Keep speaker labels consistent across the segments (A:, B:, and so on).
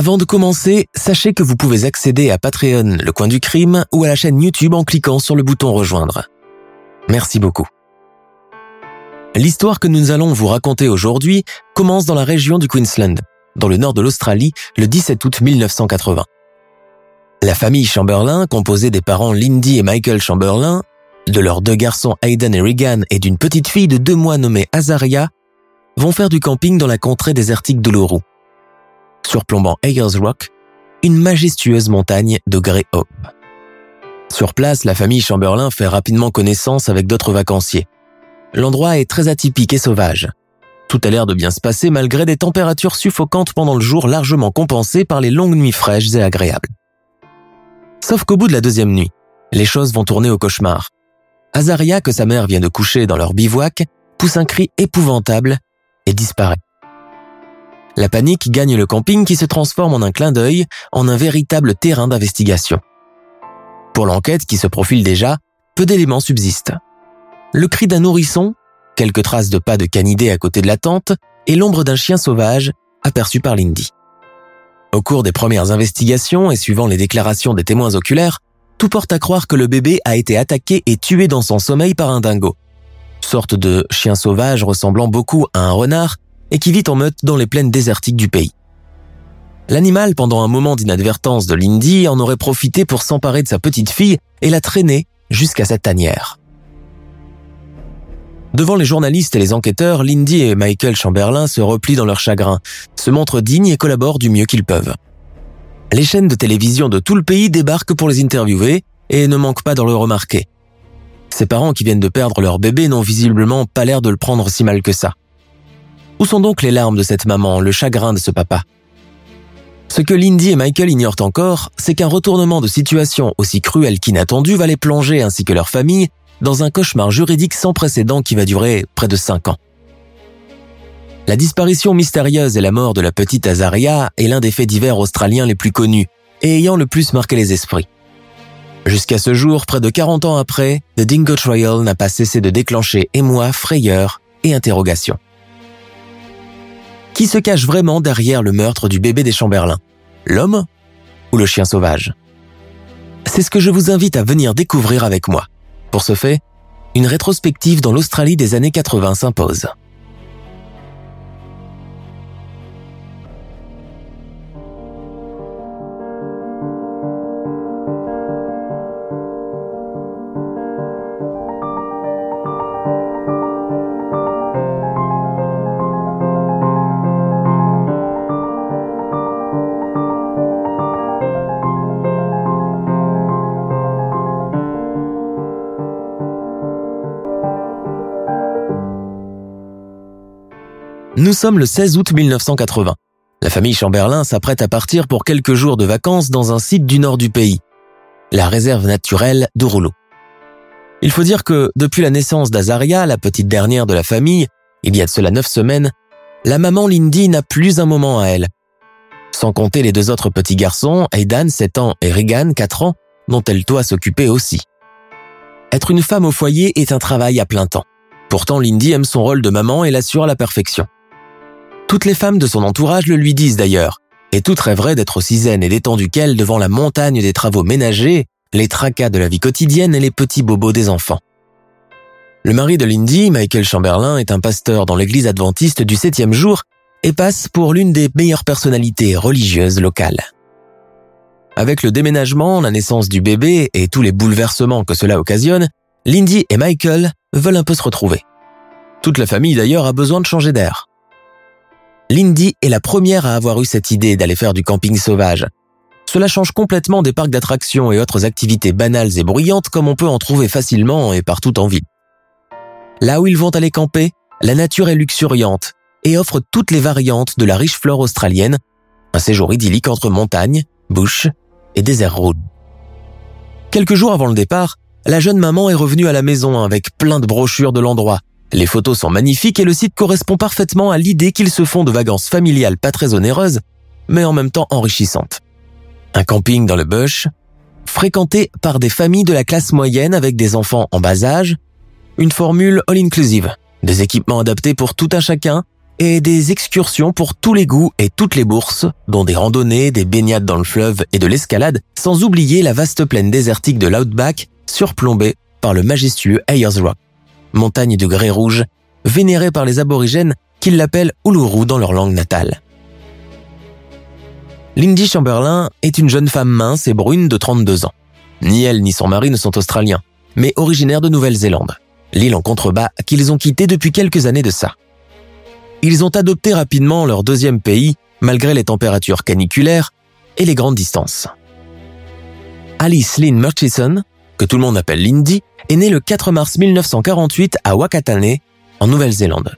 A: Avant de commencer, sachez que vous pouvez accéder à Patreon, le coin du crime, ou à la chaîne YouTube en cliquant sur le bouton rejoindre. Merci beaucoup. L'histoire que nous allons vous raconter aujourd'hui commence dans la région du Queensland, dans le nord de l'Australie, le 17 août 1980. La famille Chamberlain, composée des parents Lindy et Michael Chamberlain, de leurs deux garçons Hayden et Regan et d'une petite fille de deux mois nommée Azaria, vont faire du camping dans la contrée désertique de l'Ourou surplombant Ayers Rock, une majestueuse montagne de Grey Hope. Sur place, la famille Chamberlain fait rapidement connaissance avec d'autres vacanciers. L'endroit est très atypique et sauvage. Tout a l'air de bien se passer malgré des températures suffocantes pendant le jour largement compensées par les longues nuits fraîches et agréables. Sauf qu'au bout de la deuxième nuit, les choses vont tourner au cauchemar. Azaria, que sa mère vient de coucher dans leur bivouac, pousse un cri épouvantable et disparaît. La panique gagne le camping qui se transforme en un clin d'œil, en un véritable terrain d'investigation. Pour l'enquête qui se profile déjà, peu d'éléments subsistent. Le cri d'un nourrisson, quelques traces de pas de canidés à côté de la tente et l'ombre d'un chien sauvage aperçu par Lindy. Au cours des premières investigations et suivant les déclarations des témoins oculaires, tout porte à croire que le bébé a été attaqué et tué dans son sommeil par un dingo. Sorte de chien sauvage ressemblant beaucoup à un renard et qui vit en meute dans les plaines désertiques du pays. L'animal, pendant un moment d'inadvertance de Lindy, en aurait profité pour s'emparer de sa petite fille et la traîner jusqu'à sa tanière. Devant les journalistes et les enquêteurs, Lindy et Michael Chamberlain se replient dans leur chagrin, se montrent dignes et collaborent du mieux qu'ils peuvent. Les chaînes de télévision de tout le pays débarquent pour les interviewer et ne manquent pas de le remarquer. Ses parents qui viennent de perdre leur bébé n'ont visiblement pas l'air de le prendre si mal que ça. Où sont donc les larmes de cette maman, le chagrin de ce papa? Ce que Lindy et Michael ignorent encore, c'est qu'un retournement de situation aussi cruel qu'inattendu va les plonger ainsi que leur famille dans un cauchemar juridique sans précédent qui va durer près de cinq ans. La disparition mystérieuse et la mort de la petite Azaria est l'un des faits divers australiens les plus connus et ayant le plus marqué les esprits. Jusqu'à ce jour, près de 40 ans après, The Dingo Trial n'a pas cessé de déclencher émoi, frayeur et interrogation. Qui se cache vraiment derrière le meurtre du bébé des Chamberlain L'homme ou le chien sauvage? C'est ce que je vous invite à venir découvrir avec moi. Pour ce fait, une rétrospective dans l'Australie des années 80 s'impose. Nous sommes le 16 août 1980. La famille Chamberlain s'apprête à partir pour quelques jours de vacances dans un site du nord du pays, la réserve naturelle de Rouleau. Il faut dire que depuis la naissance d'Azaria, la petite dernière de la famille, il y a de cela neuf semaines, la maman Lindy n'a plus un moment à elle. Sans compter les deux autres petits garçons, Aidan, 7 ans, et Regan, 4 ans, dont elle doit s'occuper aussi. Être une femme au foyer est un travail à plein temps. Pourtant, Lindy aime son rôle de maman et l'assure à la perfection. Toutes les femmes de son entourage le lui disent d'ailleurs, et toutes rêveraient d'être aussi zen et détendues qu'elle devant la montagne des travaux ménagers, les tracas de la vie quotidienne et les petits bobos des enfants. Le mari de Lindy, Michael Chamberlain, est un pasteur dans l'église adventiste du septième jour et passe pour l'une des meilleures personnalités religieuses locales. Avec le déménagement, la naissance du bébé et tous les bouleversements que cela occasionne, Lindy et Michael veulent un peu se retrouver. Toute la famille d'ailleurs a besoin de changer d'air. Lindy est la première à avoir eu cette idée d'aller faire du camping sauvage. cela change complètement des parcs d'attractions et autres activités banales et bruyantes comme on peut en trouver facilement et partout en ville. Là où ils vont aller camper, la nature est luxuriante et offre toutes les variantes de la riche flore australienne, un séjour idyllique entre montagnes, bush et désert rouge. Quelques jours avant le départ, la jeune maman est revenue à la maison avec plein de brochures de l'endroit. Les photos sont magnifiques et le site correspond parfaitement à l'idée qu'ils se font de vacances familiales pas très onéreuses, mais en même temps enrichissantes. Un camping dans le bush, fréquenté par des familles de la classe moyenne avec des enfants en bas âge, une formule all-inclusive, des équipements adaptés pour tout un chacun et des excursions pour tous les goûts et toutes les bourses, dont des randonnées, des baignades dans le fleuve et de l'escalade, sans oublier la vaste plaine désertique de l'Outback, surplombée par le majestueux Ayers Rock, montagne de grès rouge, vénérée par les aborigènes qui l'appellent Uluru dans leur langue natale. Lindy Chamberlain est une jeune femme mince et brune de 32 ans. Ni elle ni son mari ne sont australiens, mais originaires de Nouvelle-Zélande, l'île en contrebas qu'ils ont quittée depuis quelques années de ça ils ont adopté rapidement leur deuxième pays malgré les températures caniculaires et les grandes distances. Alice Lynn Murchison, que tout le monde appelle Lindy, est née le 4 mars 1948 à Wakatane, en Nouvelle-Zélande.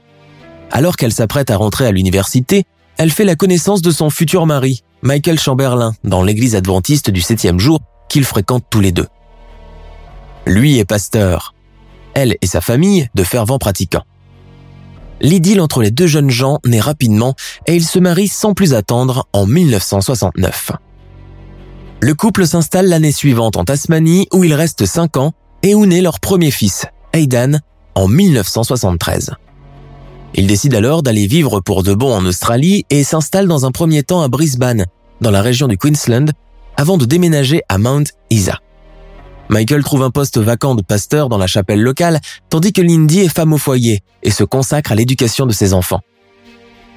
A: Alors qu'elle s'apprête à rentrer à l'université, elle fait la connaissance de son futur mari, Michael Chamberlain, dans l'église adventiste du septième jour qu'ils fréquentent tous les deux. Lui est pasteur. Elle et sa famille de fervents pratiquants. L'idylle entre les deux jeunes gens naît rapidement et ils se marient sans plus attendre en 1969. Le couple s'installe l'année suivante en Tasmanie où ils restent 5 ans et où naît leur premier fils, Aidan, en 1973. Ils décident alors d'aller vivre pour de bon en Australie et s'installent dans un premier temps à Brisbane, dans la région du Queensland, avant de déménager à Mount Isa. Michael trouve un poste vacant de pasteur dans la chapelle locale, tandis que Lindy est femme au foyer et se consacre à l'éducation de ses enfants.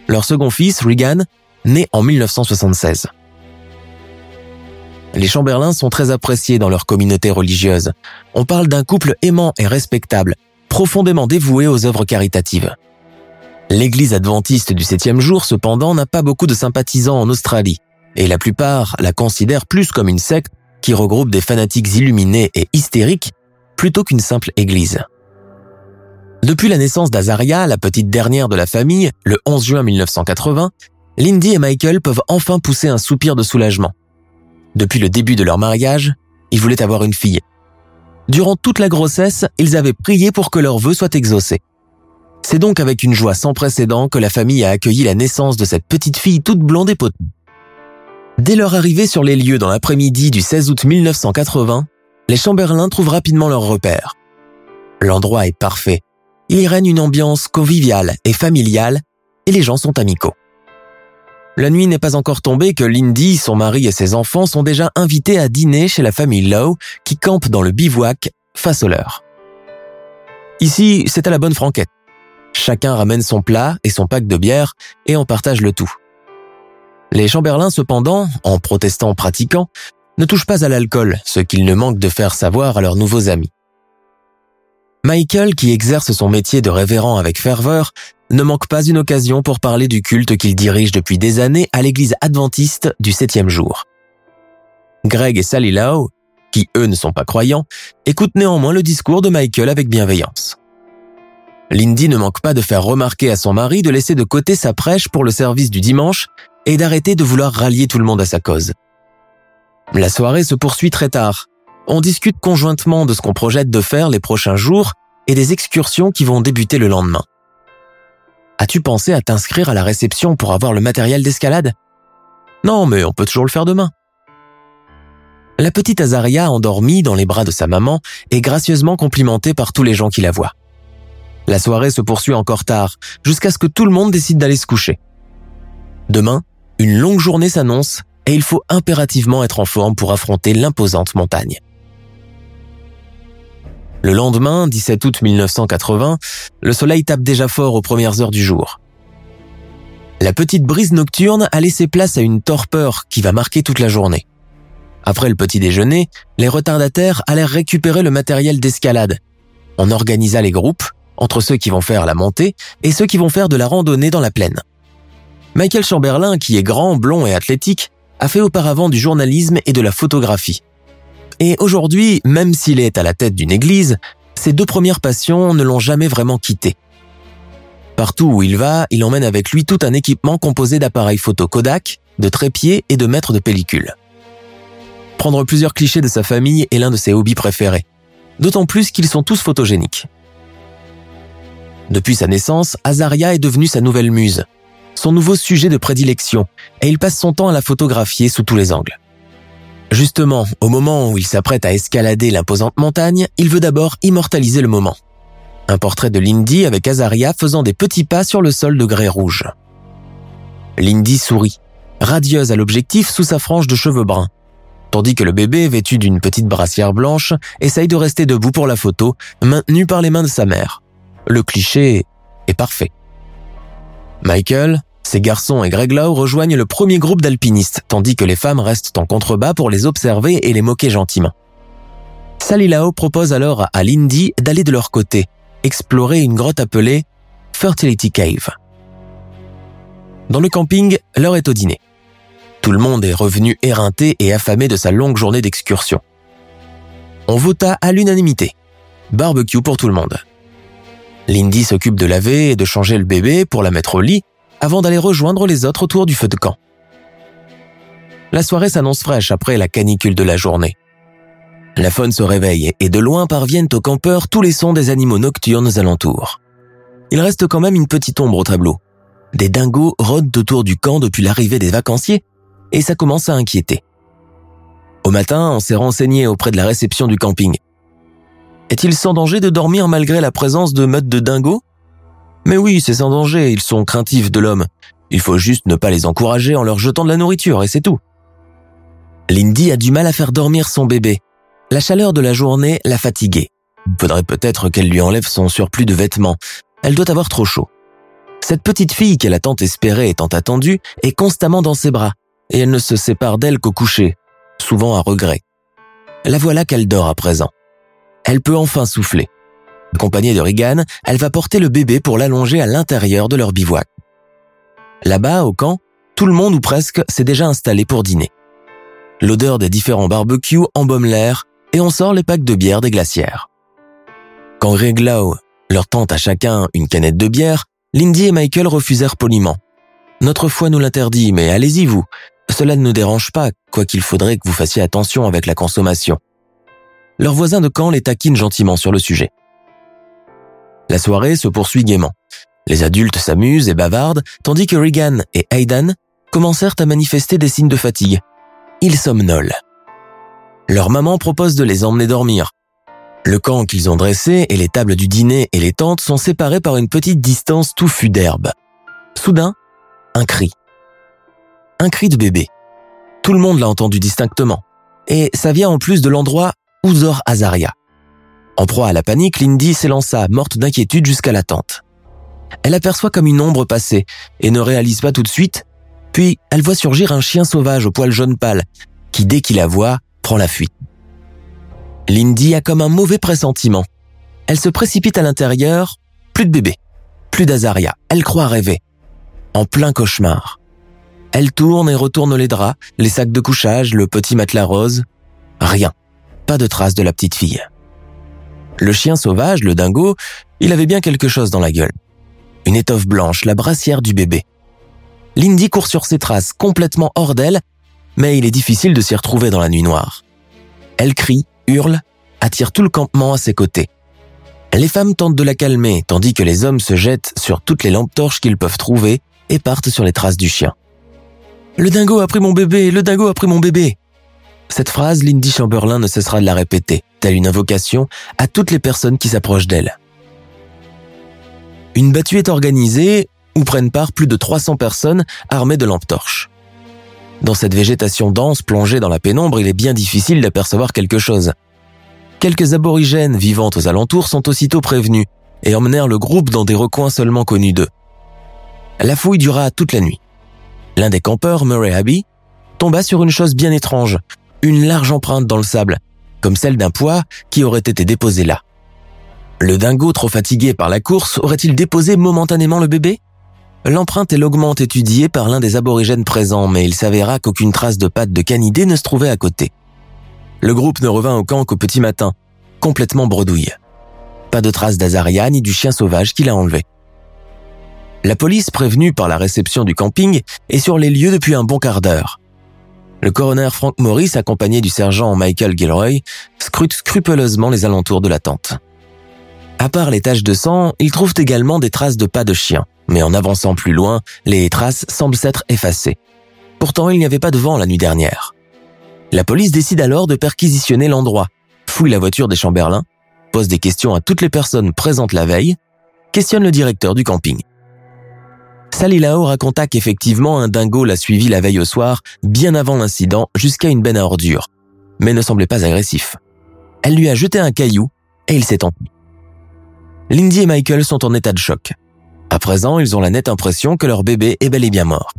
A: Leur second fils, Regan, naît en 1976. Les Chamberlains sont très appréciés dans leur communauté religieuse. On parle d'un couple aimant et respectable, profondément dévoué aux œuvres caritatives. L'église adventiste du septième jour, cependant, n'a pas beaucoup de sympathisants en Australie, et la plupart la considèrent plus comme une secte qui regroupe des fanatiques illuminés et hystériques plutôt qu'une simple église. Depuis la naissance d'Azaria, la petite dernière de la famille, le 11 juin 1980, Lindy et Michael peuvent enfin pousser un soupir de soulagement. Depuis le début de leur mariage, ils voulaient avoir une fille. Durant toute la grossesse, ils avaient prié pour que leur vœu soit exaucé. C'est donc avec une joie sans précédent que la famille a accueilli la naissance de cette petite fille toute blonde et potente. Dès leur arrivée sur les lieux dans l'après-midi du 16 août 1980, les Chamberlains trouvent rapidement leur repère. L'endroit est parfait. Il y règne une ambiance conviviale et familiale et les gens sont amicaux. La nuit n'est pas encore tombée que Lindy, son mari et ses enfants sont déjà invités à dîner chez la famille Lowe qui campe dans le bivouac face au leur. Ici, c'est à la bonne franquette. Chacun ramène son plat et son pack de bière et on partage le tout. Les Chamberlains, cependant, en protestant pratiquants, ne touchent pas à l'alcool, ce qu'ils ne manquent de faire savoir à leurs nouveaux amis. Michael, qui exerce son métier de révérend avec ferveur, ne manque pas une occasion pour parler du culte qu'il dirige depuis des années à l'église adventiste du septième jour. Greg et Sally Lau, qui eux ne sont pas croyants, écoutent néanmoins le discours de Michael avec bienveillance. Lindy ne manque pas de faire remarquer à son mari de laisser de côté sa prêche pour le service du dimanche et d'arrêter de vouloir rallier tout le monde à sa cause. La soirée se poursuit très tard. On discute conjointement de ce qu'on projette de faire les prochains jours et des excursions qui vont débuter le lendemain. As-tu pensé à t'inscrire à la réception pour avoir le matériel d'escalade? Non, mais on peut toujours le faire demain. La petite Azaria, endormie dans les bras de sa maman, est gracieusement complimentée par tous les gens qui la voient. La soirée se poursuit encore tard, jusqu'à ce que tout le monde décide d'aller se coucher. Demain, une longue journée s'annonce et il faut impérativement être en forme pour affronter l'imposante montagne. Le lendemain, 17 août 1980, le soleil tape déjà fort aux premières heures du jour. La petite brise nocturne a laissé place à une torpeur qui va marquer toute la journée. Après le petit déjeuner, les retardataires allèrent récupérer le matériel d'escalade. On organisa les groupes entre ceux qui vont faire la montée et ceux qui vont faire de la randonnée dans la plaine. Michael Chamberlain, qui est grand, blond et athlétique, a fait auparavant du journalisme et de la photographie. Et aujourd'hui, même s'il est à la tête d'une église, ses deux premières passions ne l'ont jamais vraiment quitté. Partout où il va, il emmène avec lui tout un équipement composé d'appareils photo Kodak, de trépieds et de mètres de pellicule. Prendre plusieurs clichés de sa famille est l'un de ses hobbies préférés, d'autant plus qu'ils sont tous photogéniques. Depuis sa naissance, Azaria est devenue sa nouvelle muse, son nouveau sujet de prédilection, et il passe son temps à la photographier sous tous les angles. Justement, au moment où il s'apprête à escalader l'imposante montagne, il veut d'abord immortaliser le moment. Un portrait de Lindy avec Azaria faisant des petits pas sur le sol de grès rouge. Lindy sourit, radieuse à l'objectif sous sa frange de cheveux bruns, tandis que le bébé, vêtu d'une petite brassière blanche, essaye de rester debout pour la photo, maintenu par les mains de sa mère. Le cliché est parfait. Michael, ses garçons et Greg Lau rejoignent le premier groupe d'alpinistes, tandis que les femmes restent en contrebas pour les observer et les moquer gentiment. Sally propose alors à Lindy d'aller de leur côté, explorer une grotte appelée Fertility Cave. Dans le camping, l'heure est au dîner. Tout le monde est revenu éreinté et affamé de sa longue journée d'excursion. On vota à l'unanimité. Barbecue pour tout le monde. Lindy s'occupe de laver et de changer le bébé pour la mettre au lit avant d'aller rejoindre les autres autour du feu de camp. La soirée s'annonce fraîche après la canicule de la journée. La faune se réveille et de loin parviennent aux campeurs tous les sons des animaux nocturnes alentours. Il reste quand même une petite ombre au tableau. Des dingos rôdent autour du camp depuis l'arrivée des vacanciers et ça commence à inquiéter. Au matin, on s'est renseigné auprès de la réception du camping. Est-il sans danger de dormir malgré la présence de meutes de dingos? Mais oui, c'est sans danger, ils sont craintifs de l'homme. Il faut juste ne pas les encourager en leur jetant de la nourriture, et c'est tout. Lindy a du mal à faire dormir son bébé. La chaleur de la journée l'a fatiguée. Faudrait peut-être qu'elle lui enlève son surplus de vêtements. Elle doit avoir trop chaud. Cette petite fille qu'elle a tant espérée et tant attendue est constamment dans ses bras, et elle ne se sépare d'elle qu'au coucher, souvent à regret. La voilà qu'elle dort à présent. Elle peut enfin souffler. Accompagnée de Regan, elle va porter le bébé pour l'allonger à l'intérieur de leur bivouac. Là-bas, au camp, tout le monde ou presque s'est déjà installé pour dîner. L'odeur des différents barbecues embaume l'air et on sort les packs de bière des glacières. Quand Greg leur tente à chacun une canette de bière, Lindy et Michael refusèrent poliment. Notre foi nous l'interdit, mais allez-y vous. Cela ne nous dérange pas, quoiqu'il faudrait que vous fassiez attention avec la consommation. Leurs voisins de camp les taquinent gentiment sur le sujet. La soirée se poursuit gaiement. Les adultes s'amusent et bavardent, tandis que Regan et Aidan commencèrent à manifester des signes de fatigue. Ils somnolent. Leur maman propose de les emmener dormir. Le camp qu'ils ont dressé et les tables du dîner et les tentes sont séparés par une petite distance touffue d'herbe. Soudain, un cri. Un cri de bébé. Tout le monde l'a entendu distinctement. Et ça vient en plus de l'endroit où Azaria. En proie à la panique, Lindy s'élança, morte d'inquiétude, jusqu'à la tente. Elle aperçoit comme une ombre passer et ne réalise pas tout de suite, puis elle voit surgir un chien sauvage au poil jaune pâle, qui dès qu'il la voit, prend la fuite. Lindy a comme un mauvais pressentiment. Elle se précipite à l'intérieur, plus de bébé, plus d'Azaria, elle croit rêver. En plein cauchemar. Elle tourne et retourne les draps, les sacs de couchage, le petit matelas rose. Rien. Pas de trace de la petite fille. Le chien sauvage, le dingo, il avait bien quelque chose dans la gueule. Une étoffe blanche, la brassière du bébé. Lindy court sur ses traces, complètement hors d'elle, mais il est difficile de s'y retrouver dans la nuit noire. Elle crie, hurle, attire tout le campement à ses côtés. Les femmes tentent de la calmer, tandis que les hommes se jettent sur toutes les lampes torches qu'ils peuvent trouver et partent sur les traces du chien. Le dingo a pris mon bébé, le dingo a pris mon bébé. Cette phrase, Lindy Chamberlain ne cessera de la répéter, telle une invocation, à toutes les personnes qui s'approchent d'elle. Une battue est organisée où prennent part plus de 300 personnes armées de lampes torches. Dans cette végétation dense plongée dans la pénombre, il est bien difficile d'apercevoir quelque chose. Quelques aborigènes vivant aux alentours sont aussitôt prévenus et emmenèrent le groupe dans des recoins seulement connus d'eux. La fouille dura toute la nuit. L'un des campeurs, Murray Abbey, tomba sur une chose bien étrange, une large empreinte dans le sable, comme celle d'un poids qui aurait été déposé là. Le dingo, trop fatigué par la course, aurait-il déposé momentanément le bébé? L'empreinte est longuement étudiée par l'un des aborigènes présents, mais il s'avéra qu'aucune trace de pattes de canidé ne se trouvait à côté. Le groupe ne revint au camp qu'au petit matin, complètement bredouille. Pas de trace d'Azaria ni du chien sauvage qui l'a enlevé. La police, prévenue par la réception du camping, est sur les lieux depuis un bon quart d'heure. Le coroner Frank Morris, accompagné du sergent Michael Gilroy, scrute scrupuleusement les alentours de la tente. À part les taches de sang, ils trouvent également des traces de pas de chien, mais en avançant plus loin, les traces semblent s'être effacées. Pourtant, il n'y avait pas de vent la nuit dernière. La police décide alors de perquisitionner l'endroit, fouille la voiture des Chamberlain, pose des questions à toutes les personnes présentes la veille, questionne le directeur du camping. Sally Lao raconta qu'effectivement un dingo l'a suivi la veille au soir, bien avant l'incident, jusqu'à une benne à ordures, mais ne semblait pas agressif. Elle lui a jeté un caillou et il s'est enfui. Lindy et Michael sont en état de choc. À présent, ils ont la nette impression que leur bébé est bel et bien mort.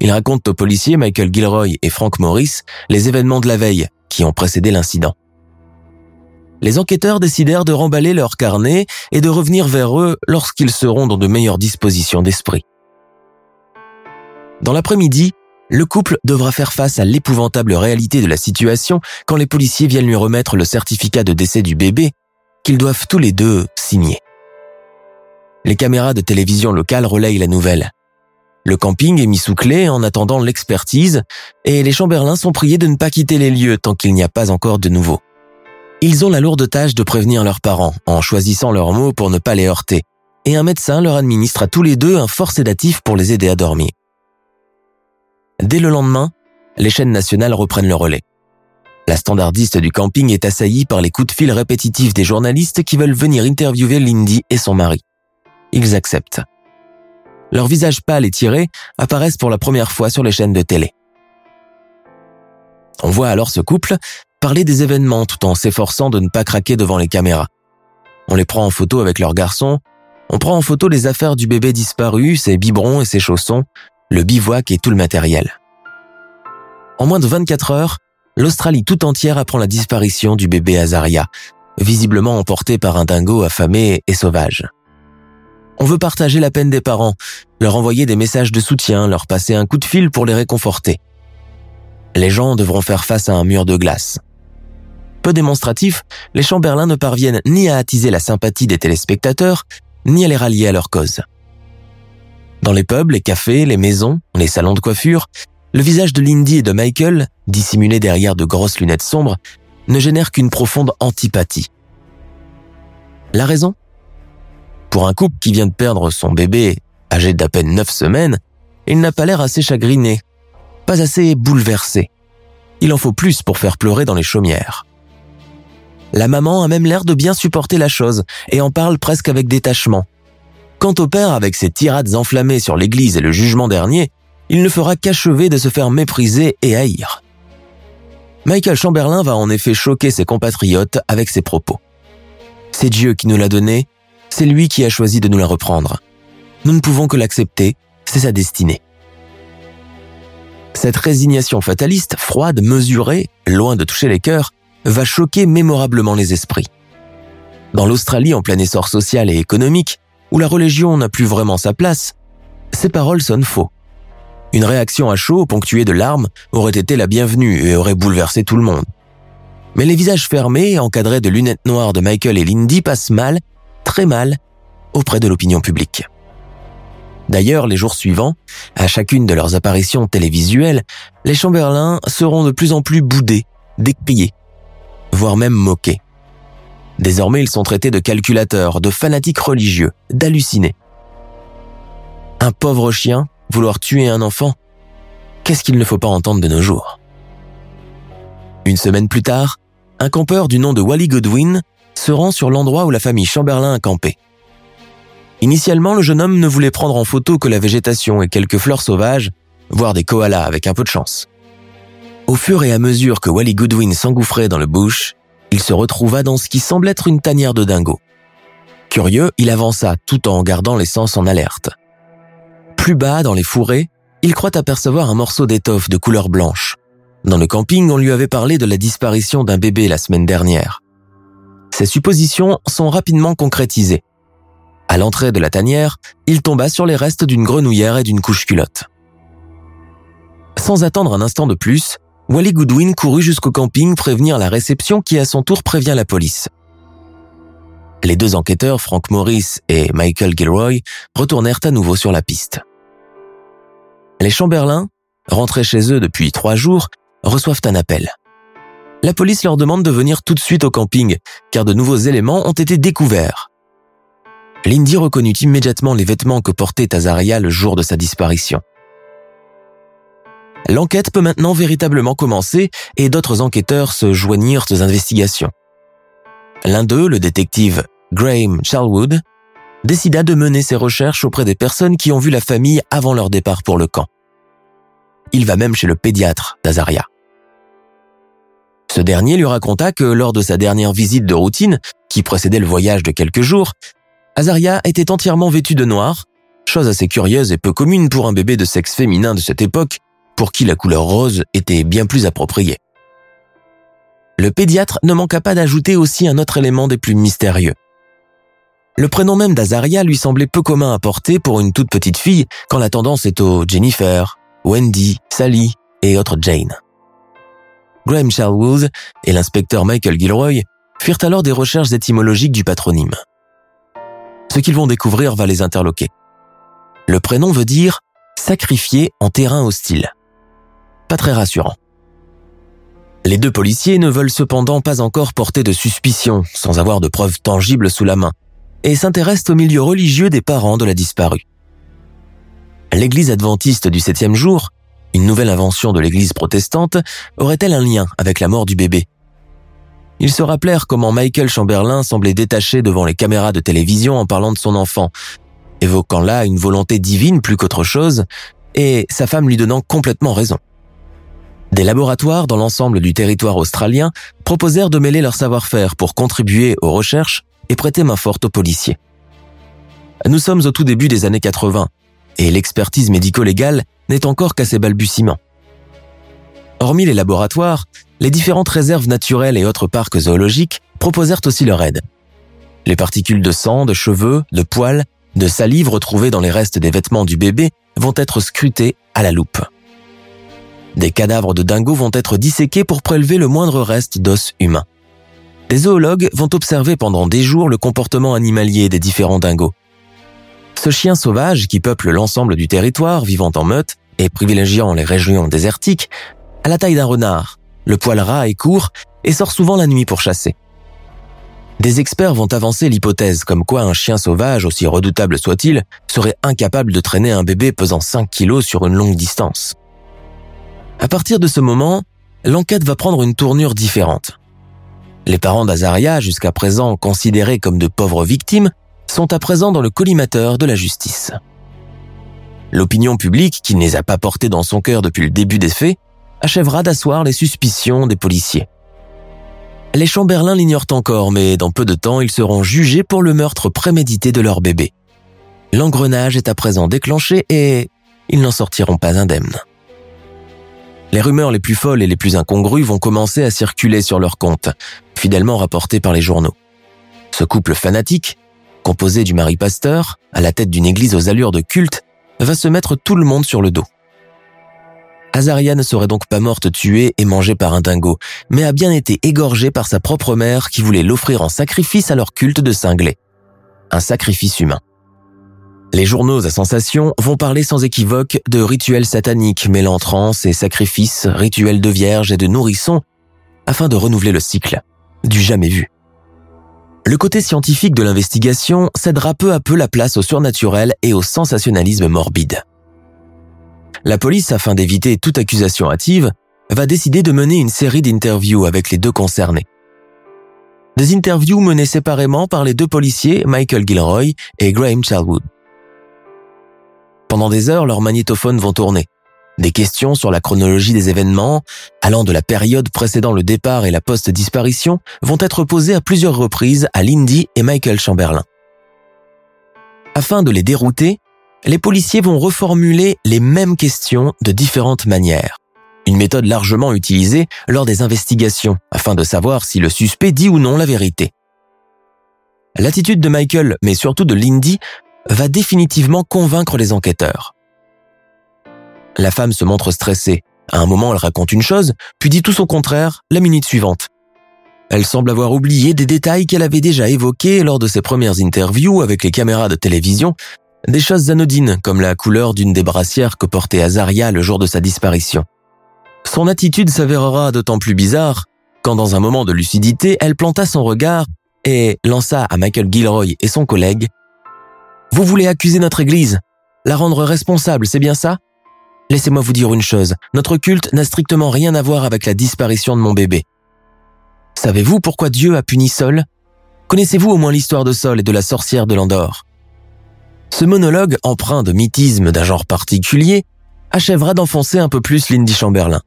A: Ils racontent aux policiers Michael Gilroy et Frank Morris les événements de la veille qui ont précédé l'incident. Les enquêteurs décidèrent de remballer leur carnet et de revenir vers eux lorsqu'ils seront dans de meilleures dispositions d'esprit. Dans l'après-midi, le couple devra faire face à l'épouvantable réalité de la situation quand les policiers viennent lui remettre le certificat de décès du bébé qu'ils doivent tous les deux signer. Les caméras de télévision locales relayent la nouvelle. Le camping est mis sous clé en attendant l'expertise et les Chamberlains sont priés de ne pas quitter les lieux tant qu'il n'y a pas encore de nouveau. Ils ont la lourde tâche de prévenir leurs parents en choisissant leurs mots pour ne pas les heurter et un médecin leur administre à tous les deux un fort sédatif pour les aider à dormir. Dès le lendemain, les chaînes nationales reprennent le relais. La standardiste du camping est assaillie par les coups de fil répétitifs des journalistes qui veulent venir interviewer Lindy et son mari. Ils acceptent. Leurs visages pâles et tirés apparaissent pour la première fois sur les chaînes de télé. On voit alors ce couple parler des événements tout en s'efforçant de ne pas craquer devant les caméras. On les prend en photo avec leurs garçons, on prend en photo les affaires du bébé disparu, ses biberons et ses chaussons, le bivouac et tout le matériel. En moins de 24 heures, l'Australie tout entière apprend la disparition du bébé Azaria, visiblement emporté par un dingo affamé et sauvage. On veut partager la peine des parents, leur envoyer des messages de soutien, leur passer un coup de fil pour les réconforter. Les gens devront faire face à un mur de glace. Peu démonstratifs, les Chamberlains ne parviennent ni à attiser la sympathie des téléspectateurs, ni à les rallier à leur cause. Dans les pubs, les cafés, les maisons, les salons de coiffure, le visage de Lindy et de Michael, dissimulé derrière de grosses lunettes sombres, ne génère qu'une profonde antipathie. La raison? Pour un couple qui vient de perdre son bébé, âgé d'à peine neuf semaines, il n'a pas l'air assez chagriné, pas assez bouleversé. Il en faut plus pour faire pleurer dans les chaumières. La maman a même l'air de bien supporter la chose et en parle presque avec détachement. Quant au père, avec ses tirades enflammées sur l'Église et le jugement dernier, il ne fera qu'achever de se faire mépriser et haïr. Michael Chamberlain va en effet choquer ses compatriotes avec ses propos. C'est Dieu qui nous l'a donné, c'est lui qui a choisi de nous la reprendre. Nous ne pouvons que l'accepter, c'est sa destinée. Cette résignation fataliste, froide, mesurée, loin de toucher les cœurs, va choquer mémorablement les esprits. Dans l'Australie en plein essor social et économique, où la religion n'a plus vraiment sa place, ces paroles sonnent faux. Une réaction à chaud, ponctuée de larmes, aurait été la bienvenue et aurait bouleversé tout le monde. Mais les visages fermés, encadrés de lunettes noires de Michael et Lindy, passent mal, très mal, auprès de l'opinion publique. D'ailleurs, les jours suivants, à chacune de leurs apparitions télévisuelles, les Chamberlains seront de plus en plus boudés, décriés, voire même moqués. Désormais, ils sont traités de calculateurs, de fanatiques religieux, d'hallucinés. Un pauvre chien vouloir tuer un enfant, qu'est-ce qu'il ne faut pas entendre de nos jours? Une semaine plus tard, un campeur du nom de Wally Godwin se rend sur l'endroit où la famille Chamberlain a campé. Initialement, le jeune homme ne voulait prendre en photo que la végétation et quelques fleurs sauvages, voire des koalas avec un peu de chance. Au fur et à mesure que Wally Goodwin s'engouffrait dans le bush, il se retrouva dans ce qui semble être une tanière de dingo. Curieux, il avança tout en gardant les sens en alerte. Plus bas, dans les fourrés, il croit apercevoir un morceau d'étoffe de couleur blanche. Dans le camping, on lui avait parlé de la disparition d'un bébé la semaine dernière. Ces suppositions sont rapidement concrétisées. À l'entrée de la tanière, il tomba sur les restes d'une grenouillère et d'une couche culotte. Sans attendre un instant de plus, Wally Goodwin courut jusqu'au camping prévenir la réception qui à son tour prévient la police. Les deux enquêteurs, Frank Morris et Michael Gilroy, retournèrent à nouveau sur la piste. Les Chamberlain, rentrés chez eux depuis trois jours, reçoivent un appel. La police leur demande de venir tout de suite au camping, car de nouveaux éléments ont été découverts. Lindy reconnut immédiatement les vêtements que portait Azaria le jour de sa disparition. L'enquête peut maintenant véritablement commencer et d'autres enquêteurs se joignirent aux investigations. L'un d'eux, le détective Graham Charlwood, décida de mener ses recherches auprès des personnes qui ont vu la famille avant leur départ pour le camp. Il va même chez le pédiatre d'Azaria. Ce dernier lui raconta que lors de sa dernière visite de routine, qui précédait le voyage de quelques jours, Azaria était entièrement vêtue de noir, chose assez curieuse et peu commune pour un bébé de sexe féminin de cette époque, pour qui la couleur rose était bien plus appropriée. Le pédiatre ne manqua pas d'ajouter aussi un autre élément des plus mystérieux. Le prénom même d'Azaria lui semblait peu commun à porter pour une toute petite fille quand la tendance est aux Jennifer, Wendy, Sally et autres Jane. Graham Charlwood et l'inspecteur Michael Gilroy firent alors des recherches étymologiques du patronyme. Ce qu'ils vont découvrir va les interloquer. Le prénom veut dire sacrifié en terrain hostile. Pas très rassurant. Les deux policiers ne veulent cependant pas encore porter de suspicion sans avoir de preuves tangibles sous la main et s'intéressent au milieu religieux des parents de la disparue. L'église adventiste du septième jour, une nouvelle invention de l'église protestante, aurait-elle un lien avec la mort du bébé? Ils se rappelèrent comment Michael Chamberlain semblait détaché devant les caméras de télévision en parlant de son enfant, évoquant là une volonté divine plus qu'autre chose, et sa femme lui donnant complètement raison. Des laboratoires dans l'ensemble du territoire australien proposèrent de mêler leur savoir-faire pour contribuer aux recherches et prêter main forte aux policiers. Nous sommes au tout début des années 80 et l'expertise médico-légale n'est encore qu'à ses balbutiements. Hormis les laboratoires, les différentes réserves naturelles et autres parcs zoologiques proposèrent aussi leur aide. Les particules de sang, de cheveux, de poils, de salive retrouvées dans les restes des vêtements du bébé vont être scrutées à la loupe. Des cadavres de dingos vont être disséqués pour prélever le moindre reste d'os humain. Des zoologues vont observer pendant des jours le comportement animalier des différents dingos. Ce chien sauvage qui peuple l'ensemble du territoire, vivant en meute et privilégiant les régions désertiques, a la taille d'un renard, le poil ras et court et sort souvent la nuit pour chasser. Des experts vont avancer l'hypothèse comme quoi un chien sauvage, aussi redoutable soit-il, serait incapable de traîner un bébé pesant 5 kilos sur une longue distance. À partir de ce moment, l'enquête va prendre une tournure différente. Les parents d'Azaria, jusqu'à présent considérés comme de pauvres victimes, sont à présent dans le collimateur de la justice. L'opinion publique, qui ne les a pas portés dans son cœur depuis le début des faits, achèvera d'asseoir les suspicions des policiers. Les Chamberlain l'ignorent encore, mais dans peu de temps, ils seront jugés pour le meurtre prémédité de leur bébé. L'engrenage est à présent déclenché et ils n'en sortiront pas indemnes. Les rumeurs les plus folles et les plus incongrues vont commencer à circuler sur leur compte, fidèlement rapportées par les journaux. Ce couple fanatique, composé du mari pasteur, à la tête d'une église aux allures de culte, va se mettre tout le monde sur le dos. Azaria ne serait donc pas morte tuée et mangée par un dingo, mais a bien été égorgée par sa propre mère qui voulait l'offrir en sacrifice à leur culte de cinglé. Un sacrifice humain. Les journaux à sensation vont parler sans équivoque de rituels sataniques mêlant transe et sacrifices, rituels de vierges et de nourrissons, afin de renouveler le cycle, du jamais vu. Le côté scientifique de l'investigation cédera peu à peu la place au surnaturel et au sensationnalisme morbide. La police, afin d'éviter toute accusation hâtive, va décider de mener une série d'interviews avec les deux concernés. Des interviews menées séparément par les deux policiers Michael Gilroy et Graham Charlwood. Pendant des heures, leurs magnétophones vont tourner. Des questions sur la chronologie des événements, allant de la période précédant le départ et la post-disparition, vont être posées à plusieurs reprises à Lindy et Michael Chamberlain. Afin de les dérouter, les policiers vont reformuler les mêmes questions de différentes manières. Une méthode largement utilisée lors des investigations afin de savoir si le suspect dit ou non la vérité. L'attitude de Michael, mais surtout de Lindy, va définitivement convaincre les enquêteurs. La femme se montre stressée. À un moment, elle raconte une chose, puis dit tout son contraire la minute suivante. Elle semble avoir oublié des détails qu'elle avait déjà évoqués lors de ses premières interviews avec les caméras de télévision, des choses anodines comme la couleur d'une des brassières que portait Azaria le jour de sa disparition. Son attitude s'avérera d'autant plus bizarre quand dans un moment de lucidité, elle planta son regard et lança à Michael Gilroy et son collègue Vous voulez accuser notre Église? La rendre responsable, c'est bien ça? Laissez-moi vous dire une chose, notre culte n'a strictement rien à voir avec la disparition de mon bébé. Savez-vous pourquoi Dieu a puni Sol Connaissez-vous au moins l'histoire de Sol et de la sorcière de l'Andorre? Ce monologue, empreint de mythisme d'un genre particulier, achèvera d'enfoncer un peu plus Lindy Chamberlain.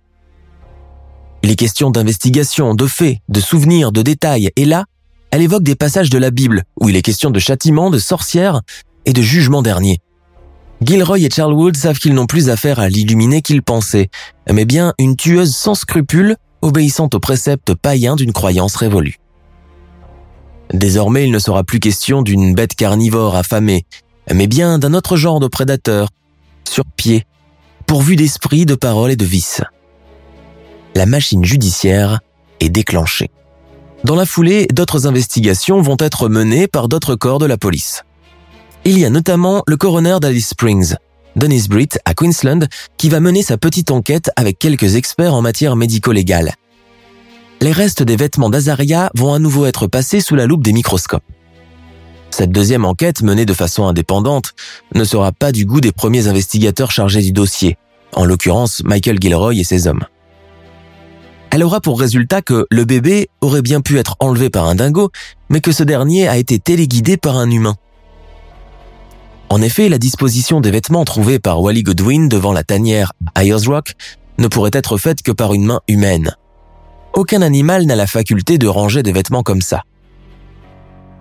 A: Il est question d'investigation, de faits, de souvenirs, de détails, et là, elle évoque des passages de la Bible où il est question de châtiment, de sorcières et de jugement dernier. Gilroy et Charlwood savent qu'ils n'ont plus affaire à l'illuminé qu'ils pensaient, mais bien une tueuse sans scrupules, obéissant aux préceptes païens d'une croyance révolue. Désormais, il ne sera plus question d'une bête carnivore affamée, mais bien d'un autre genre de prédateur, sur pied, pourvu d'esprit, de parole et de vice. La machine judiciaire est déclenchée. Dans la foulée, d'autres investigations vont être menées par d'autres corps de la police. Il y a notamment le coroner d'Alice Springs, Dennis Britt à Queensland, qui va mener sa petite enquête avec quelques experts en matière médico-légale. Les restes des vêtements d'Azaria vont à nouveau être passés sous la loupe des microscopes. Cette deuxième enquête, menée de façon indépendante, ne sera pas du goût des premiers investigateurs chargés du dossier, en l'occurrence Michael Gilroy et ses hommes. Elle aura pour résultat que le bébé aurait bien pu être enlevé par un dingo, mais que ce dernier a été téléguidé par un humain. En effet, la disposition des vêtements trouvés par Wally Godwin devant la tanière Ayers Rock ne pourrait être faite que par une main humaine. Aucun animal n'a la faculté de ranger des vêtements comme ça.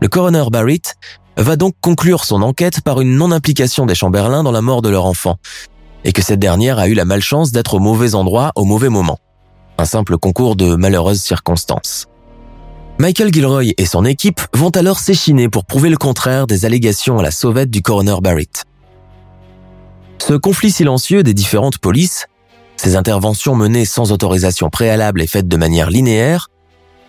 A: Le coroner Barrett va donc conclure son enquête par une non-implication des Chamberlains dans la mort de leur enfant, et que cette dernière a eu la malchance d'être au mauvais endroit au mauvais moment. Un simple concours de malheureuses circonstances. Michael Gilroy et son équipe vont alors s'échiner pour prouver le contraire des allégations à la sauvette du coroner Barrett. Ce conflit silencieux des différentes polices, ces interventions menées sans autorisation préalable et faites de manière linéaire,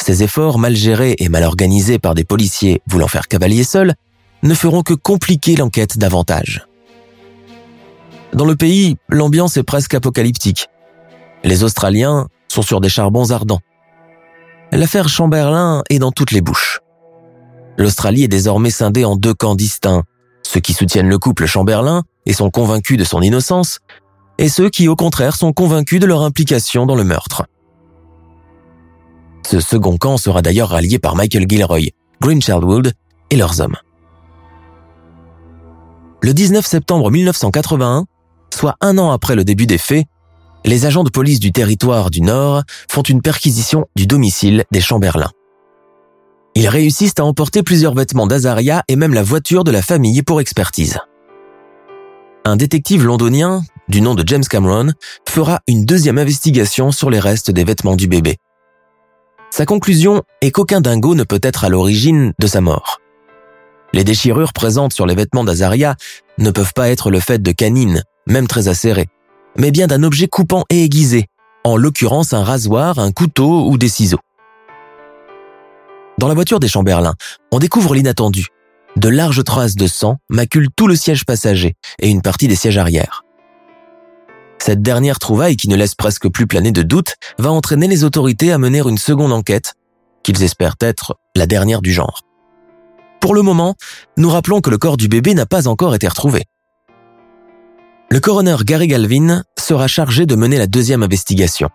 A: ces efforts mal gérés et mal organisés par des policiers voulant faire cavalier seul, ne feront que compliquer l'enquête davantage. Dans le pays, l'ambiance est presque apocalyptique. Les Australiens sont sur des charbons ardents. L'affaire Chamberlain est dans toutes les bouches. L'Australie est désormais scindée en deux camps distincts, ceux qui soutiennent le couple Chamberlain et sont convaincus de son innocence, et ceux qui au contraire sont convaincus de leur implication dans le meurtre. Ce second camp sera d'ailleurs rallié par Michael Gilroy, Green Childwood et leurs hommes. Le 19 septembre 1981, soit un an après le début des faits, les agents de police du territoire du Nord font une perquisition du domicile des Chamberlains. Ils réussissent à emporter plusieurs vêtements d'Azaria et même la voiture de la famille pour expertise. Un détective londonien, du nom de James Cameron, fera une deuxième investigation sur les restes des vêtements du bébé. Sa conclusion est qu'aucun dingo ne peut être à l'origine de sa mort. Les déchirures présentes sur les vêtements d'Azaria ne peuvent pas être le fait de canines, même très acérées mais bien d'un objet coupant et aiguisé, en l'occurrence un rasoir, un couteau ou des ciseaux. Dans la voiture des Chamberlains, on découvre l'inattendu. De larges traces de sang maculent tout le siège passager et une partie des sièges arrière. Cette dernière trouvaille, qui ne laisse presque plus planer de doute, va entraîner les autorités à mener une seconde enquête, qu'ils espèrent être la dernière du genre. Pour le moment, nous rappelons que le corps du bébé n'a pas encore été retrouvé. Le coroner Gary Galvin sera chargé de mener la deuxième investigation.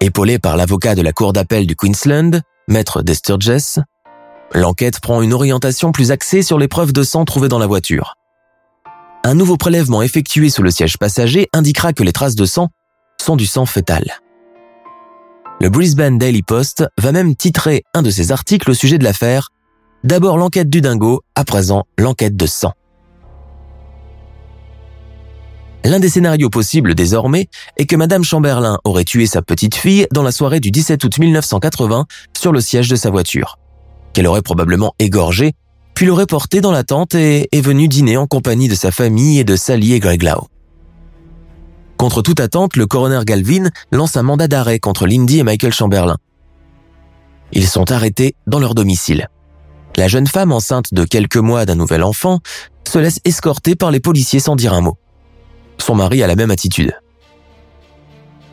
A: Épaulé par l'avocat de la cour d'appel du Queensland, maître Desturges, l'enquête prend une orientation plus axée sur les preuves de sang trouvées dans la voiture. Un nouveau prélèvement effectué sous le siège passager indiquera que les traces de sang sont du sang fœtal. Le Brisbane Daily Post va même titrer un de ses articles au sujet de l'affaire D'abord l'enquête du dingo, à présent l'enquête de sang. L'un des scénarios possibles désormais est que Madame Chamberlain aurait tué sa petite fille dans la soirée du 17 août 1980 sur le siège de sa voiture, qu'elle aurait probablement égorgée puis l'aurait porté dans la tente et est venu dîner en compagnie de sa famille et de Sally et Greg Lau. Contre toute attente, le coroner Galvin lance un mandat d'arrêt contre Lindy et Michael Chamberlain. Ils sont arrêtés dans leur domicile. La jeune femme enceinte de quelques mois d'un nouvel enfant se laisse escorter par les policiers sans dire un mot. Son mari a la même attitude.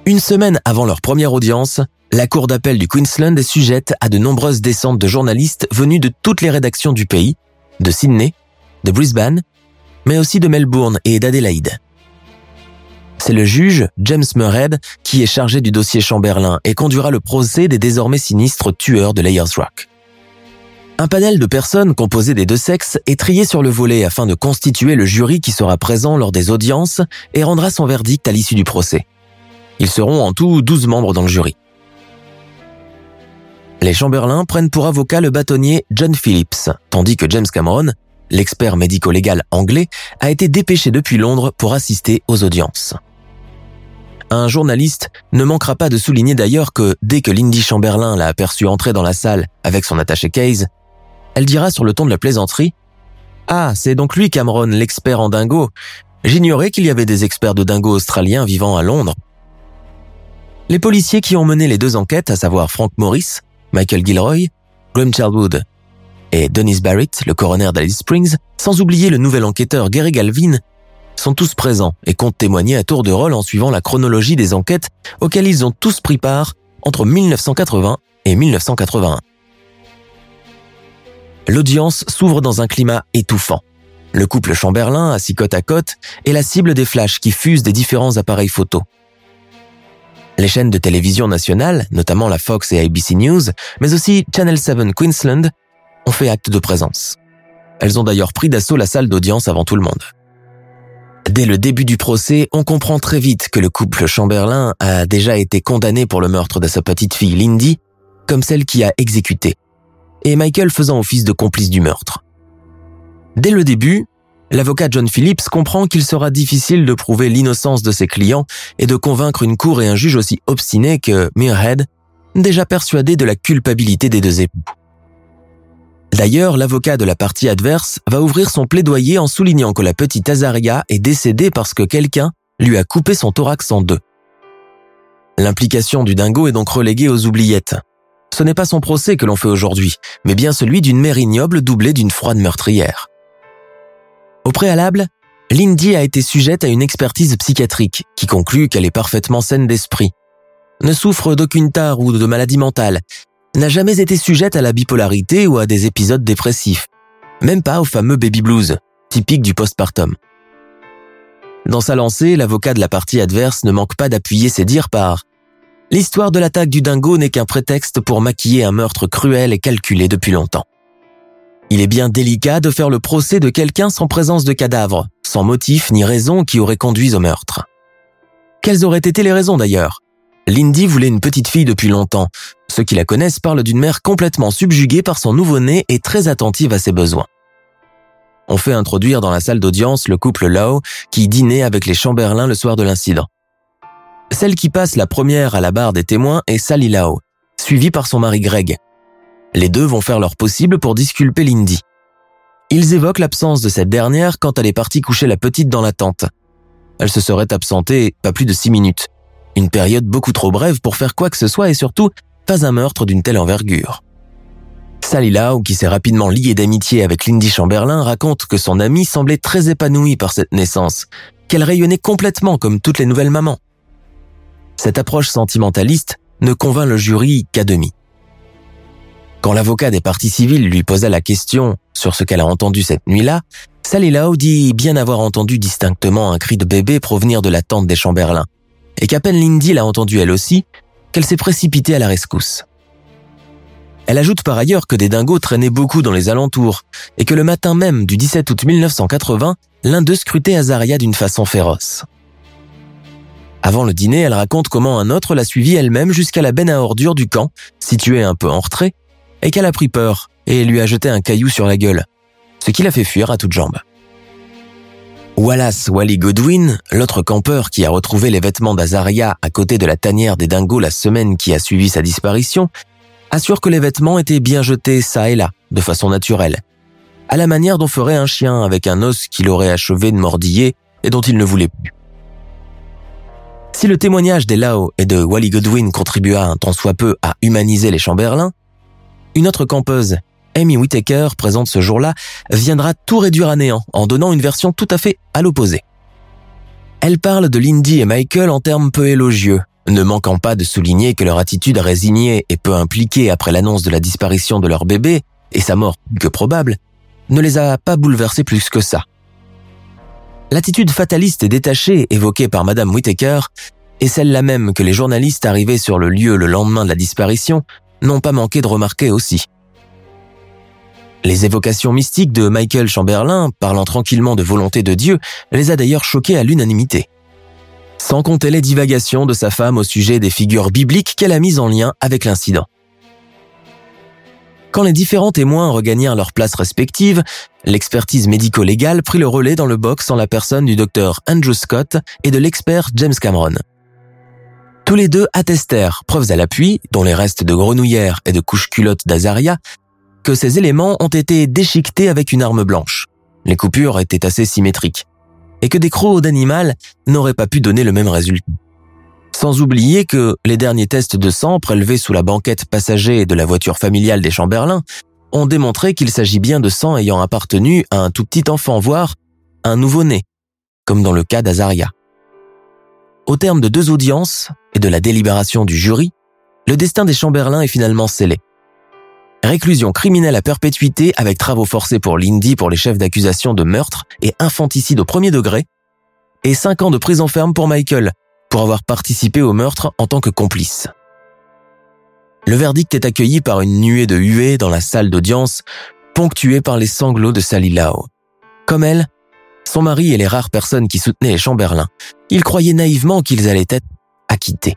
A: Une semaine avant leur première audience, la Cour d'appel du Queensland est sujette à de nombreuses descentes de journalistes venus de toutes les rédactions du pays, de Sydney, de Brisbane, mais aussi de Melbourne et d'Adélaïde. C'est le juge, James Murray, qui est chargé du dossier Chamberlain et conduira le procès des désormais sinistres tueurs de Layers Rock. Un panel de personnes composé des deux sexes est trié sur le volet afin de constituer le jury qui sera présent lors des audiences et rendra son verdict à l'issue du procès. Ils seront en tout 12 membres dans le jury. Les Chamberlain prennent pour avocat le bâtonnier John Phillips, tandis que James Cameron, l'expert médico-légal anglais, a été dépêché depuis Londres pour assister aux audiences. Un journaliste ne manquera pas de souligner d'ailleurs que dès que Lindy Chamberlain l'a aperçu entrer dans la salle avec son attaché case, elle dira sur le ton de la plaisanterie Ah, c'est donc lui Cameron, l'expert en dingo. J'ignorais qu'il y avait des experts de dingo australiens vivant à Londres. Les policiers qui ont mené les deux enquêtes, à savoir Frank Morris, Michael Gilroy, Graham Childwood et Dennis Barrett, le coroner d'Alice Springs, sans oublier le nouvel enquêteur Gary Galvin, sont tous présents et comptent témoigner à tour de rôle en suivant la chronologie des enquêtes auxquelles ils ont tous pris part entre 1980 et 1981. L'audience s'ouvre dans un climat étouffant. Le couple Chamberlain, assis côte à côte, est la cible des flashs qui fusent des différents appareils photo. Les chaînes de télévision nationales, notamment la Fox et ABC News, mais aussi Channel 7 Queensland, ont fait acte de présence. Elles ont d'ailleurs pris d'assaut la salle d'audience avant tout le monde. Dès le début du procès, on comprend très vite que le couple Chamberlain a déjà été condamné pour le meurtre de sa petite fille Lindy, comme celle qui a exécuté, et Michael faisant office de complice du meurtre. Dès le début, l'avocat John Phillips comprend qu'il sera difficile de prouver l'innocence de ses clients et de convaincre une cour et un juge aussi obstinés que Muirhead, déjà persuadé de la culpabilité des deux époux. D'ailleurs, l'avocat de la partie adverse va ouvrir son plaidoyer en soulignant que la petite Azaria est décédée parce que quelqu'un lui a coupé son thorax en deux. L'implication du dingo est donc reléguée aux oubliettes. Ce n'est pas son procès que l'on fait aujourd'hui, mais bien celui d'une mère ignoble doublée d'une froide meurtrière. Au préalable, Lindy a été sujette à une expertise psychiatrique qui conclut qu'elle est parfaitement saine d'esprit, ne souffre d'aucune tare ou de maladie mentale, n'a jamais été sujette à la bipolarité ou à des épisodes dépressifs, même pas au fameux baby blues, typique du postpartum. Dans sa lancée, l'avocat de la partie adverse ne manque pas d'appuyer ses dires par L'histoire de l'attaque du dingo n'est qu'un prétexte pour maquiller un meurtre cruel et calculé depuis longtemps. Il est bien délicat de faire le procès de quelqu'un sans présence de cadavre, sans motif ni raison qui aurait conduit au meurtre. Quelles auraient été les raisons d'ailleurs? Lindy voulait une petite fille depuis longtemps. Ceux qui la connaissent parlent d'une mère complètement subjuguée par son nouveau-né et très attentive à ses besoins. On fait introduire dans la salle d'audience le couple Lowe qui dînait avec les Chamberlain le soir de l'incident. Celle qui passe la première à la barre des témoins est Sally Lowe, suivie par son mari Greg, les deux vont faire leur possible pour disculper Lindy. Ils évoquent l'absence de cette dernière quand elle est partie coucher la petite dans la tente. Elle se serait absentée pas plus de six minutes. Une période beaucoup trop brève pour faire quoi que ce soit et surtout pas un meurtre d'une telle envergure. Sally Lau, qui s'est rapidement liée d'amitié avec Lindy Chamberlain, raconte que son amie semblait très épanouie par cette naissance, qu'elle rayonnait complètement comme toutes les nouvelles mamans. Cette approche sentimentaliste ne convainc le jury qu'à demi. Quand l'avocat des parties civiles lui posa la question sur ce qu'elle a entendu cette nuit-là, Sally dit bien avoir entendu distinctement un cri de bébé provenir de la tente des Chamberlain, et qu'à peine Lindy l'a entendu elle aussi, qu'elle s'est précipitée à la rescousse. Elle ajoute par ailleurs que des dingos traînaient beaucoup dans les alentours, et que le matin même du 17 août 1980, l'un d'eux scrutait Azaria d'une façon féroce. Avant le dîner, elle raconte comment un autre l'a suivie elle-même jusqu'à la benne à ordures du camp, située un peu en retrait, et qu'elle a pris peur et lui a jeté un caillou sur la gueule, ce qui l'a fait fuir à toutes jambes. Wallace Wally Godwin, l'autre campeur qui a retrouvé les vêtements d'Azaria à côté de la tanière des dingos la semaine qui a suivi sa disparition, assure que les vêtements étaient bien jetés ça et là, de façon naturelle, à la manière dont ferait un chien avec un os qu'il aurait achevé de mordiller et dont il ne voulait plus. Si le témoignage des Lao et de Wally Godwin contribua un tant soit peu à humaniser les Chamberlain, une autre campeuse, Amy Whittaker, présente ce jour-là, viendra tout réduire à néant en donnant une version tout à fait à l'opposé. Elle parle de Lindy et Michael en termes peu élogieux, ne manquant pas de souligner que leur attitude résignée et peu impliquée après l'annonce de la disparition de leur bébé, et sa mort que probable, ne les a pas bouleversés plus que ça. L'attitude fataliste et détachée évoquée par Madame Whittaker est celle-là même que les journalistes arrivés sur le lieu le lendemain de la disparition n'ont pas manqué de remarquer aussi. Les évocations mystiques de Michael Chamberlain, parlant tranquillement de volonté de Dieu, les a d'ailleurs choqués à l'unanimité. Sans compter les divagations de sa femme au sujet des figures bibliques qu'elle a mises en lien avec l'incident. Quand les différents témoins regagnèrent leurs places respectives, l'expertise médico-légale prit le relais dans le box en la personne du docteur Andrew Scott et de l'expert James Cameron. Tous les deux attestèrent, preuves à l'appui, dont les restes de grenouillères et de couches culottes d'Azaria, que ces éléments ont été déchiquetés avec une arme blanche. Les coupures étaient assez symétriques. Et que des crocs d'animal n'auraient pas pu donner le même résultat. Sans oublier que les derniers tests de sang prélevés sous la banquette passager de la voiture familiale des Chamberlain ont démontré qu'il s'agit bien de sang ayant appartenu à un tout petit enfant, voire un nouveau-né, comme dans le cas d'Azaria. Au terme de deux audiences et de la délibération du jury, le destin des Chamberlain est finalement scellé. Réclusion criminelle à perpétuité avec travaux forcés pour Lindy pour les chefs d'accusation de meurtre et infanticide au premier degré, et cinq ans de prison ferme pour Michael, pour avoir participé au meurtre en tant que complice. Le verdict est accueilli par une nuée de huées dans la salle d'audience, ponctuée par les sanglots de Sally Lau. Comme elle, son mari et les rares personnes qui soutenaient Chamberlain, ils croyaient naïvement qu'ils allaient être acquittés.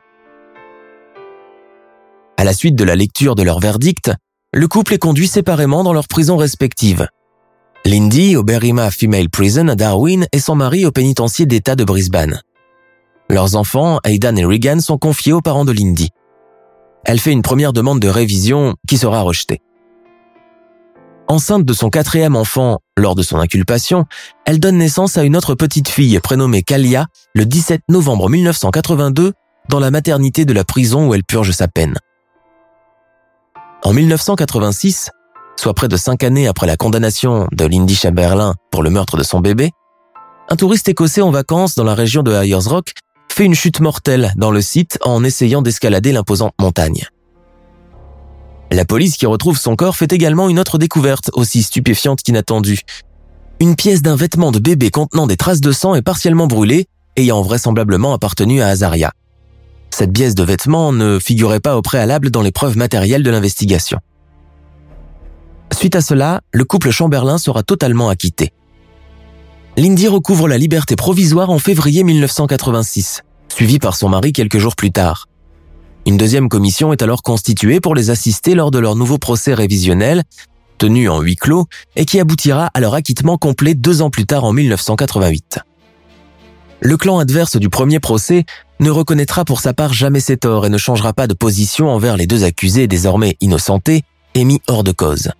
A: À la suite de la lecture de leur verdict, le couple est conduit séparément dans leurs prisons respectives. Lindy au Berrima Female Prison à Darwin et son mari au pénitencier d'État de Brisbane. Leurs enfants, Aidan et Regan, sont confiés aux parents de Lindy. Elle fait une première demande de révision qui sera rejetée. Enceinte de son quatrième enfant lors de son inculpation, elle donne naissance à une autre petite fille prénommée Kalia le 17 novembre 1982 dans la maternité de la prison où elle purge sa peine. En 1986, soit près de cinq années après la condamnation de Lindy Chamberlain pour le meurtre de son bébé, un touriste écossais en vacances dans la région de Ayers Rock fait une chute mortelle dans le site en essayant d'escalader l'imposante montagne. La police qui retrouve son corps fait également une autre découverte aussi stupéfiante qu'inattendue. Une pièce d'un vêtement de bébé contenant des traces de sang est partiellement brûlée, ayant vraisemblablement appartenu à Azaria. Cette pièce de vêtement ne figurait pas au préalable dans les preuves matérielles de l'investigation. Suite à cela, le couple Chamberlain sera totalement acquitté. Lindy recouvre la liberté provisoire en février 1986, suivie par son mari quelques jours plus tard. Une deuxième commission est alors constituée pour les assister lors de leur nouveau procès révisionnel, tenu en huis clos, et qui aboutira à leur acquittement complet deux ans plus tard en 1988. Le clan adverse du premier procès ne reconnaîtra pour sa part jamais ses torts et ne changera pas de position envers les deux accusés désormais innocentés et mis hors de cause.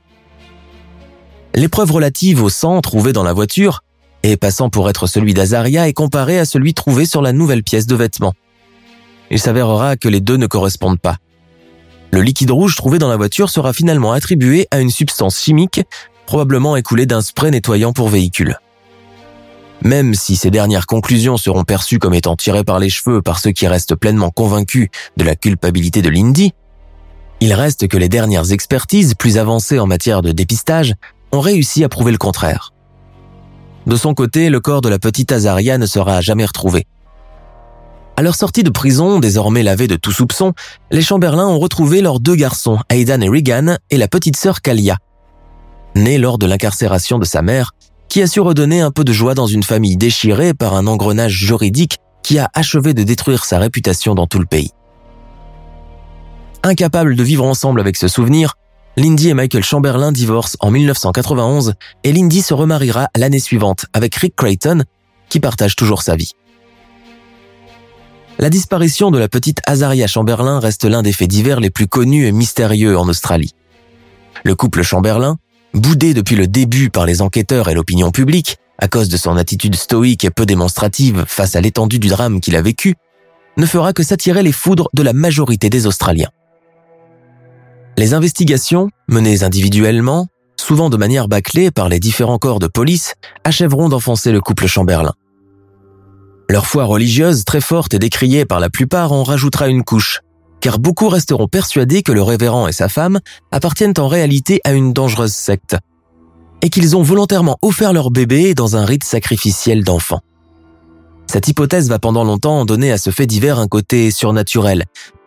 A: L'épreuve relative au sang trouvé dans la voiture et passant pour être celui d'Azaria est comparé à celui trouvé sur la nouvelle pièce de vêtement. Il s'avérera que les deux ne correspondent pas. Le liquide rouge trouvé dans la voiture sera finalement attribué à une substance chimique, probablement écoulée d'un spray nettoyant pour véhicule. Même si ces dernières conclusions seront perçues comme étant tirées par les cheveux par ceux qui restent pleinement convaincus de la culpabilité de Lindy, il reste que les dernières expertises plus avancées en matière de dépistage ont réussi à prouver le contraire. De son côté, le corps de la petite Azaria ne sera jamais retrouvé. À leur sortie de prison, désormais lavés de tout soupçon, les Chamberlain ont retrouvé leurs deux garçons, Aidan et Regan, et la petite sœur Kalia. Née lors de l'incarcération de sa mère, qui a su redonner un peu de joie dans une famille déchirée par un engrenage juridique qui a achevé de détruire sa réputation dans tout le pays. Incapables de vivre ensemble avec ce souvenir, Lindy et Michael Chamberlain divorcent en 1991 et Lindy se remariera l'année suivante avec Rick Creighton, qui partage toujours sa vie. La disparition de la petite Azaria Chamberlain reste l'un des faits divers les plus connus et mystérieux en Australie. Le couple Chamberlain, boudé depuis le début par les enquêteurs et l'opinion publique, à cause de son attitude stoïque et peu démonstrative face à l'étendue du drame qu'il a vécu, ne fera que s'attirer les foudres de la majorité des Australiens. Les investigations, menées individuellement, souvent de manière bâclée par les différents corps de police, achèveront d'enfoncer le couple Chamberlain. Leur foi religieuse, très forte et décriée par la plupart, en rajoutera une couche, car beaucoup resteront persuadés que le révérend et sa femme appartiennent en réalité à une dangereuse secte, et qu'ils ont volontairement offert leur bébé dans un rite sacrificiel d'enfants. Cette hypothèse va pendant longtemps donner à ce fait divers un côté surnaturel,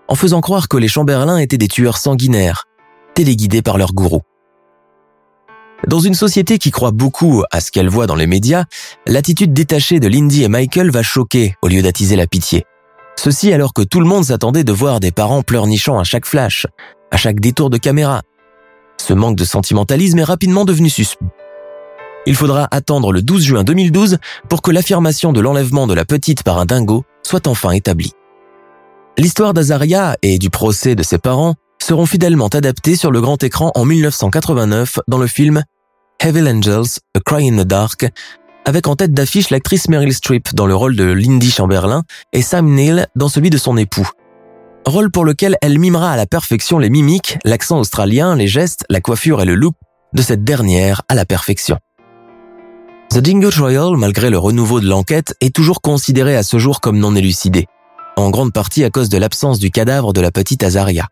A: en faisant croire que les Chamberlains étaient des tueurs sanguinaires, téléguidés par leur gourou. Dans une société qui croit beaucoup à ce qu'elle voit dans les médias, l'attitude détachée de Lindy et Michael va choquer au lieu d'attiser la pitié. Ceci alors que tout le monde s'attendait de voir des parents pleurnichant à chaque flash, à chaque détour de caméra. Ce manque de sentimentalisme est rapidement devenu suspect. Il faudra attendre le 12 juin 2012 pour que l'affirmation de l'enlèvement de la petite par un dingo soit enfin établie. L'histoire d'Azaria et du procès de ses parents seront fidèlement adaptés sur le grand écran en 1989 dans le film Heavy Angels, A Cry in the Dark, avec en tête d'affiche l'actrice Meryl Streep dans le rôle de Lindy Chamberlain et Sam Neill dans celui de son époux. Rôle pour lequel elle mimera à la perfection les mimiques, l'accent australien, les gestes, la coiffure et le look de cette dernière à la perfection. The Dingo Trial, malgré le renouveau de l'enquête, est toujours considéré à ce jour comme non élucidé, en grande partie à cause de l'absence du cadavre de la petite Azaria.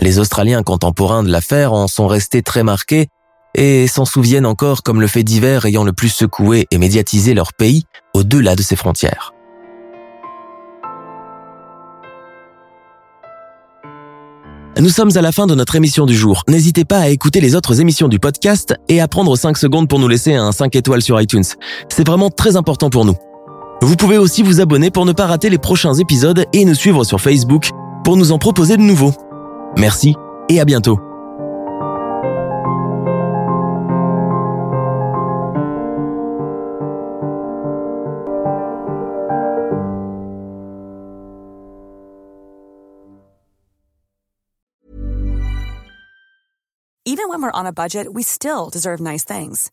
A: Les Australiens contemporains de l'affaire en sont restés très marqués et s'en souviennent encore comme le fait divers ayant le plus secoué et médiatisé leur pays au-delà de ses frontières. Nous sommes à la fin de notre émission du jour. N'hésitez pas à écouter les autres émissions du podcast et à prendre 5 secondes pour nous laisser un 5 étoiles sur iTunes. C'est vraiment très important pour nous. Vous pouvez aussi vous abonner pour ne pas rater les prochains épisodes et nous suivre sur Facebook pour nous en proposer de nouveaux. Merci et à bientôt.
B: Even when we're on a budget, we still deserve nice things.